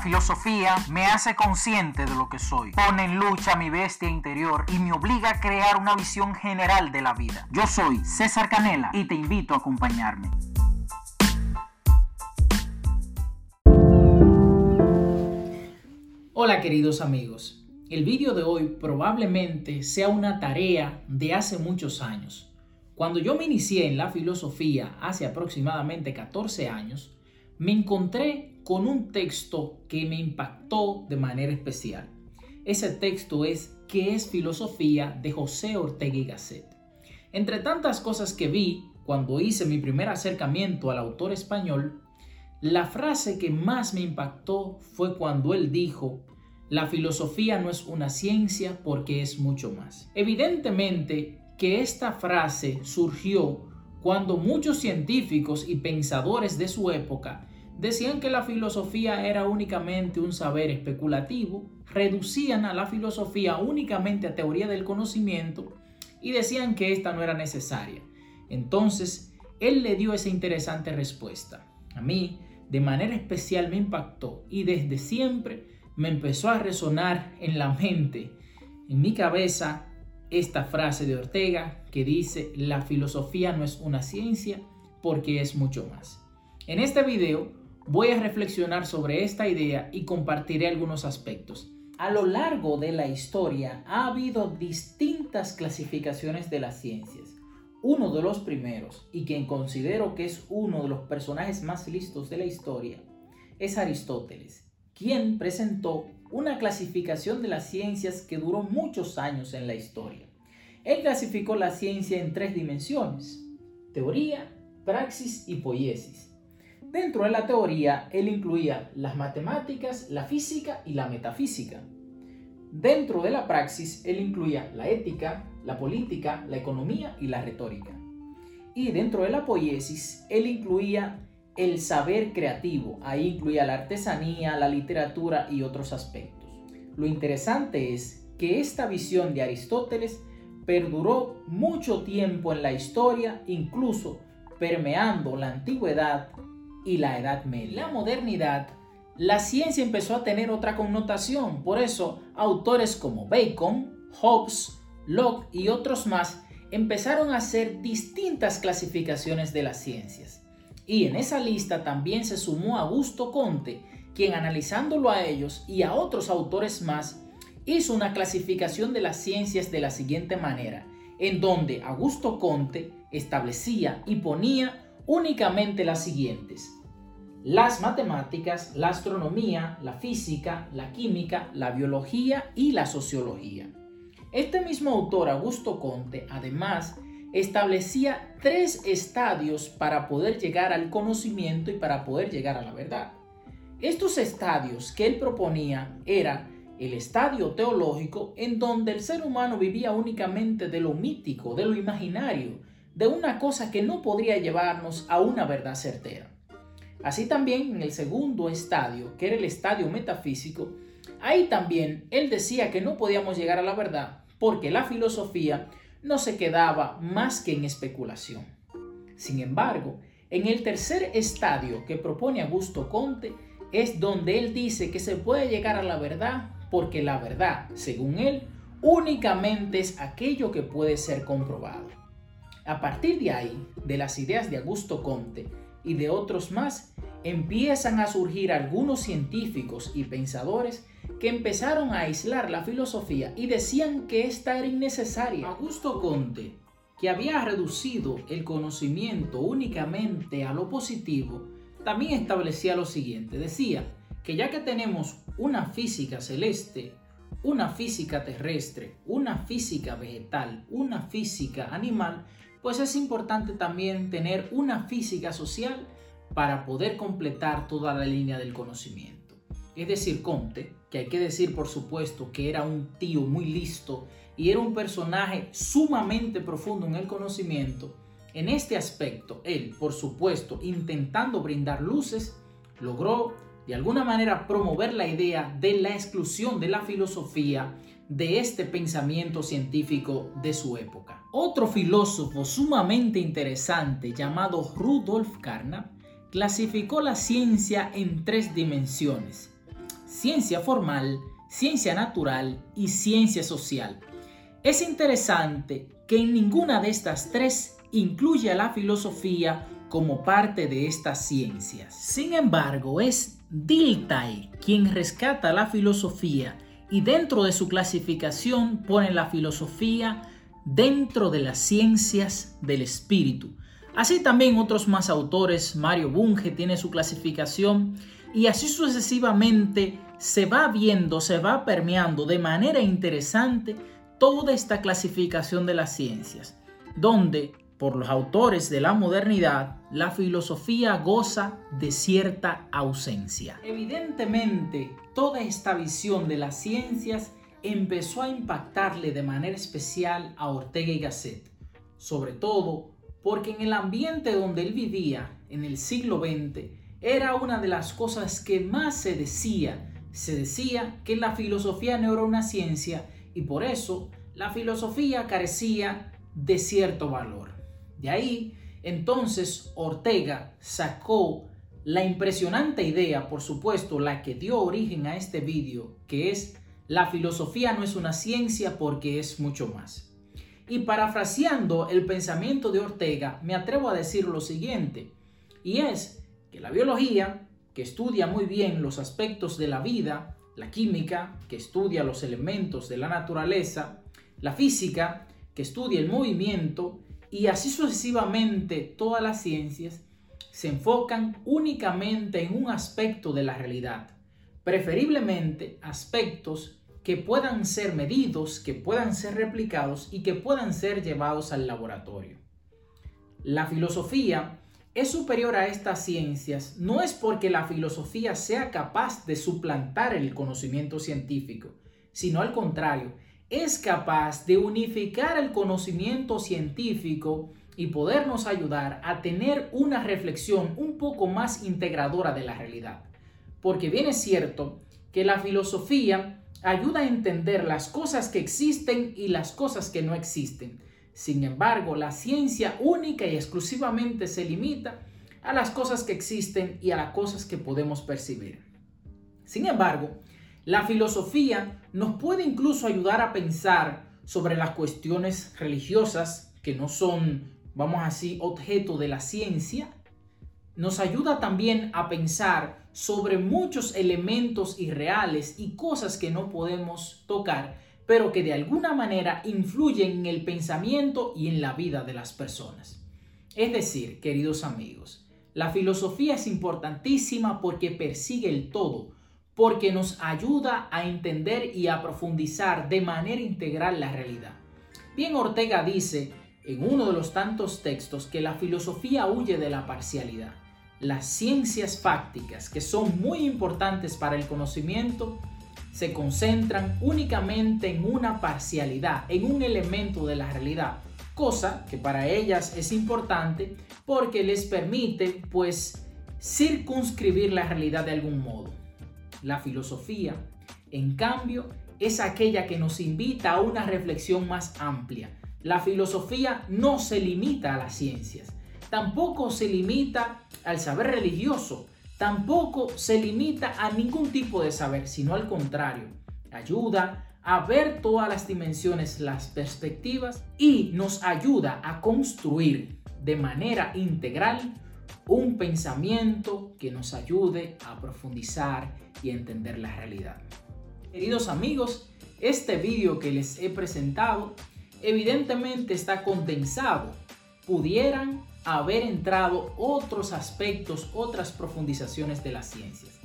Filosofía me hace consciente de lo que soy, pone en lucha mi bestia interior y me obliga a crear una visión general de la vida. Yo soy César Canela y te invito a acompañarme. Hola queridos amigos, el vídeo de hoy probablemente sea una tarea de hace muchos años. Cuando yo me inicié en la filosofía hace aproximadamente 14 años, me encontré con un texto que me impactó de manera especial. Ese texto es ¿Qué es filosofía? de José Ortega y Gasset. Entre tantas cosas que vi cuando hice mi primer acercamiento al autor español, la frase que más me impactó fue cuando él dijo, la filosofía no es una ciencia porque es mucho más. Evidentemente que esta frase surgió cuando muchos científicos y pensadores de su época decían que la filosofía era únicamente un saber especulativo, reducían a la filosofía únicamente a teoría del conocimiento y decían que esta no era necesaria. Entonces, él le dio esa interesante respuesta. A mí, de manera especial, me impactó y desde siempre me empezó a resonar en la mente, en mi cabeza, esta frase de Ortega que dice, la filosofía no es una ciencia porque es mucho más. En este video voy a reflexionar sobre esta idea y compartiré algunos aspectos. A lo largo de la historia ha habido distintas clasificaciones de las ciencias. Uno de los primeros, y quien considero que es uno de los personajes más listos de la historia, es Aristóteles, quien presentó una clasificación de las ciencias que duró muchos años en la historia. Él clasificó la ciencia en tres dimensiones, teoría, praxis y poiesis. Dentro de la teoría, él incluía las matemáticas, la física y la metafísica. Dentro de la praxis, él incluía la ética, la política, la economía y la retórica. Y dentro de la poiesis, él incluía el saber creativo. Ahí incluía la artesanía, la literatura y otros aspectos. Lo interesante es que esta visión de Aristóteles perduró mucho tiempo en la historia, incluso permeando la antigüedad y la Edad Media. La modernidad, la ciencia empezó a tener otra connotación. Por eso, autores como Bacon, Hobbes, Locke y otros más empezaron a hacer distintas clasificaciones de las ciencias. Y en esa lista también se sumó Augusto Conte, quien analizándolo a ellos y a otros autores más, hizo una clasificación de las ciencias de la siguiente manera, en donde Augusto Conte establecía y ponía únicamente las siguientes las matemáticas, la astronomía, la física, la química, la biología y la sociología. Este mismo autor, Augusto Conte, además, establecía tres estadios para poder llegar al conocimiento y para poder llegar a la verdad. Estos estadios que él proponía era el estadio teológico en donde el ser humano vivía únicamente de lo mítico, de lo imaginario, de una cosa que no podría llevarnos a una verdad certera. Así también en el segundo estadio, que era el estadio metafísico, ahí también él decía que no podíamos llegar a la verdad porque la filosofía no se quedaba más que en especulación. Sin embargo, en el tercer estadio que propone Augusto Conte es donde él dice que se puede llegar a la verdad porque la verdad, según él, únicamente es aquello que puede ser comprobado. A partir de ahí, de las ideas de Augusto Conte, y de otros más, empiezan a surgir algunos científicos y pensadores que empezaron a aislar la filosofía y decían que esta era innecesaria. Augusto Conte, que había reducido el conocimiento únicamente a lo positivo, también establecía lo siguiente. Decía que ya que tenemos una física celeste, una física terrestre, una física vegetal, una física animal, pues es importante también tener una física social para poder completar toda la línea del conocimiento. Es decir, Conte, que hay que decir por supuesto que era un tío muy listo y era un personaje sumamente profundo en el conocimiento, en este aspecto, él, por supuesto, intentando brindar luces, logró de alguna manera promover la idea de la exclusión de la filosofía de este pensamiento científico de su época. Otro filósofo sumamente interesante llamado Rudolf Carnap clasificó la ciencia en tres dimensiones. ciencia formal, ciencia natural y ciencia social. Es interesante que en ninguna de estas tres incluye a la filosofía como parte de estas ciencias. Sin embargo, es Dilthey quien rescata la filosofía y dentro de su clasificación pone la filosofía dentro de las ciencias del espíritu. Así también otros más autores, Mario Bunge tiene su clasificación y así sucesivamente se va viendo, se va permeando de manera interesante toda esta clasificación de las ciencias, donde por los autores de la modernidad, la filosofía goza de cierta ausencia. Evidentemente, toda esta visión de las ciencias empezó a impactarle de manera especial a Ortega y Gasset, sobre todo porque en el ambiente donde él vivía, en el siglo XX, era una de las cosas que más se decía. Se decía que la filosofía no era una ciencia y por eso la filosofía carecía de cierto valor. De ahí, entonces, Ortega sacó la impresionante idea, por supuesto, la que dio origen a este vídeo, que es la filosofía no es una ciencia porque es mucho más. Y parafraseando el pensamiento de Ortega, me atrevo a decir lo siguiente, y es que la biología, que estudia muy bien los aspectos de la vida, la química, que estudia los elementos de la naturaleza, la física, que estudia el movimiento, y así sucesivamente todas las ciencias se enfocan únicamente en un aspecto de la realidad, preferiblemente aspectos que puedan ser medidos, que puedan ser replicados y que puedan ser llevados al laboratorio. La filosofía es superior a estas ciencias no es porque la filosofía sea capaz de suplantar el conocimiento científico, sino al contrario, es capaz de unificar el conocimiento científico y podernos ayudar a tener una reflexión un poco más integradora de la realidad. Porque bien es cierto que la filosofía ayuda a entender las cosas que existen y las cosas que no existen. Sin embargo, la ciencia única y exclusivamente se limita a las cosas que existen y a las cosas que podemos percibir. Sin embargo, la filosofía nos puede incluso ayudar a pensar sobre las cuestiones religiosas que no son, vamos así, objeto de la ciencia. Nos ayuda también a pensar sobre muchos elementos irreales y cosas que no podemos tocar, pero que de alguna manera influyen en el pensamiento y en la vida de las personas. Es decir, queridos amigos, la filosofía es importantísima porque persigue el todo, porque nos ayuda a entender y a profundizar de manera integral la realidad. Bien Ortega dice en uno de los tantos textos que la filosofía huye de la parcialidad. Las ciencias fácticas, que son muy importantes para el conocimiento, se concentran únicamente en una parcialidad, en un elemento de la realidad, cosa que para ellas es importante porque les permite pues circunscribir la realidad de algún modo. La filosofía, en cambio, es aquella que nos invita a una reflexión más amplia. La filosofía no se limita a las ciencias, tampoco se limita al saber religioso, tampoco se limita a ningún tipo de saber, sino al contrario, ayuda a ver todas las dimensiones, las perspectivas y nos ayuda a construir de manera integral un pensamiento que nos ayude a profundizar y entender la realidad. Queridos amigos, este vídeo que les he presentado evidentemente está condensado. Pudieran haber entrado otros aspectos, otras profundizaciones de las ciencias.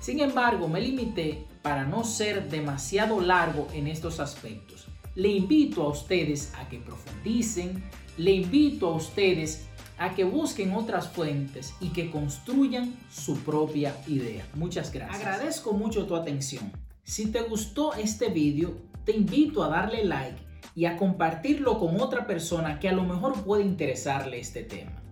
Sin embargo, me limité para no ser demasiado largo en estos aspectos. Le invito a ustedes a que profundicen, le invito a ustedes a que busquen otras fuentes y que construyan su propia idea. Muchas gracias. Agradezco mucho tu atención. Si te gustó este video, te invito a darle like y a compartirlo con otra persona que a lo mejor puede interesarle este tema.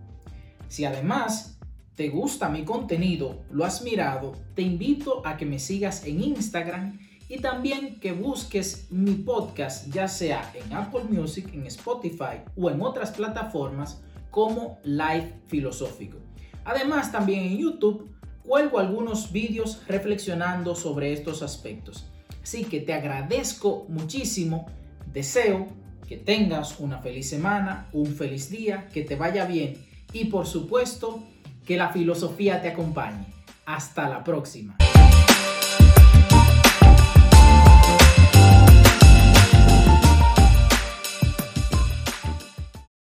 Si además te gusta mi contenido, lo has mirado, te invito a que me sigas en Instagram y también que busques mi podcast ya sea en Apple Music, en Spotify o en otras plataformas como Live Filosófico. Además, también en YouTube, cuelgo algunos vídeos reflexionando sobre estos aspectos. Así que te agradezco muchísimo, deseo que tengas una feliz semana, un feliz día, que te vaya bien y por supuesto que la filosofía te acompañe. Hasta la próxima.